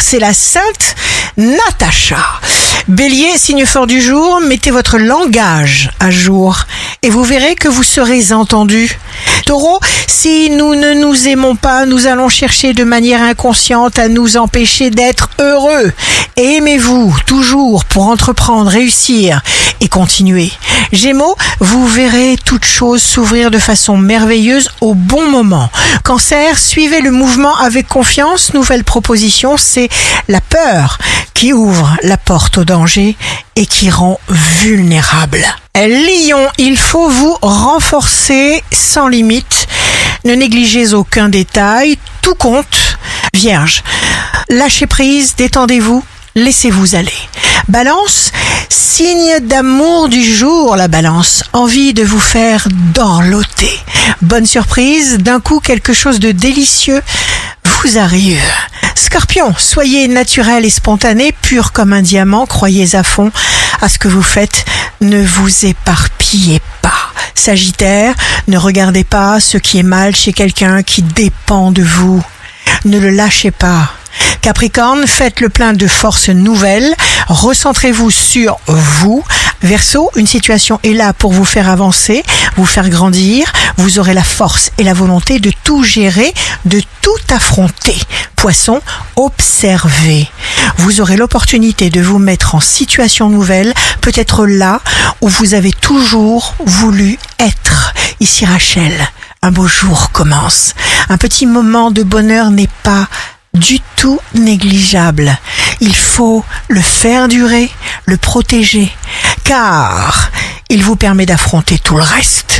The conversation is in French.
C'est la sainte Natacha. Bélier, signe fort du jour, mettez votre langage à jour et vous verrez que vous serez entendu. Si nous ne nous aimons pas, nous allons chercher de manière inconsciente à nous empêcher d'être heureux. Aimez-vous toujours pour entreprendre, réussir et continuer. Gémeaux, vous verrez toute chose s'ouvrir de façon merveilleuse au bon moment. Cancer, suivez le mouvement avec confiance. Nouvelle proposition, c'est la peur qui ouvre la porte au danger et qui rend vulnérable. Lion, il faut vous renforcer sans limite. Ne négligez aucun détail, tout compte. Vierge, lâchez prise, détendez-vous, laissez-vous aller. Balance, signe d'amour du jour, la balance. Envie de vous faire dorloter. Bonne surprise, d'un coup quelque chose de délicieux vous arrive. Scorpion, soyez naturel et spontané, pur comme un diamant, croyez à fond à ce que vous faites, ne vous éparpillez pas. Sagittaire, ne regardez pas ce qui est mal chez quelqu'un qui dépend de vous. Ne le lâchez pas. Capricorne, faites le plein de forces nouvelles, recentrez-vous sur vous. Verseau, une situation est là pour vous faire avancer, vous faire grandir, vous aurez la force et la volonté de tout gérer, de tout affronter. Poisson, observez. Vous aurez l'opportunité de vous mettre en situation nouvelle, peut-être là où vous avez toujours voulu être. Ici Rachel, un beau jour commence. Un petit moment de bonheur n'est pas du tout négligeable. Il faut le faire durer, le protéger, car il vous permet d'affronter tout le reste.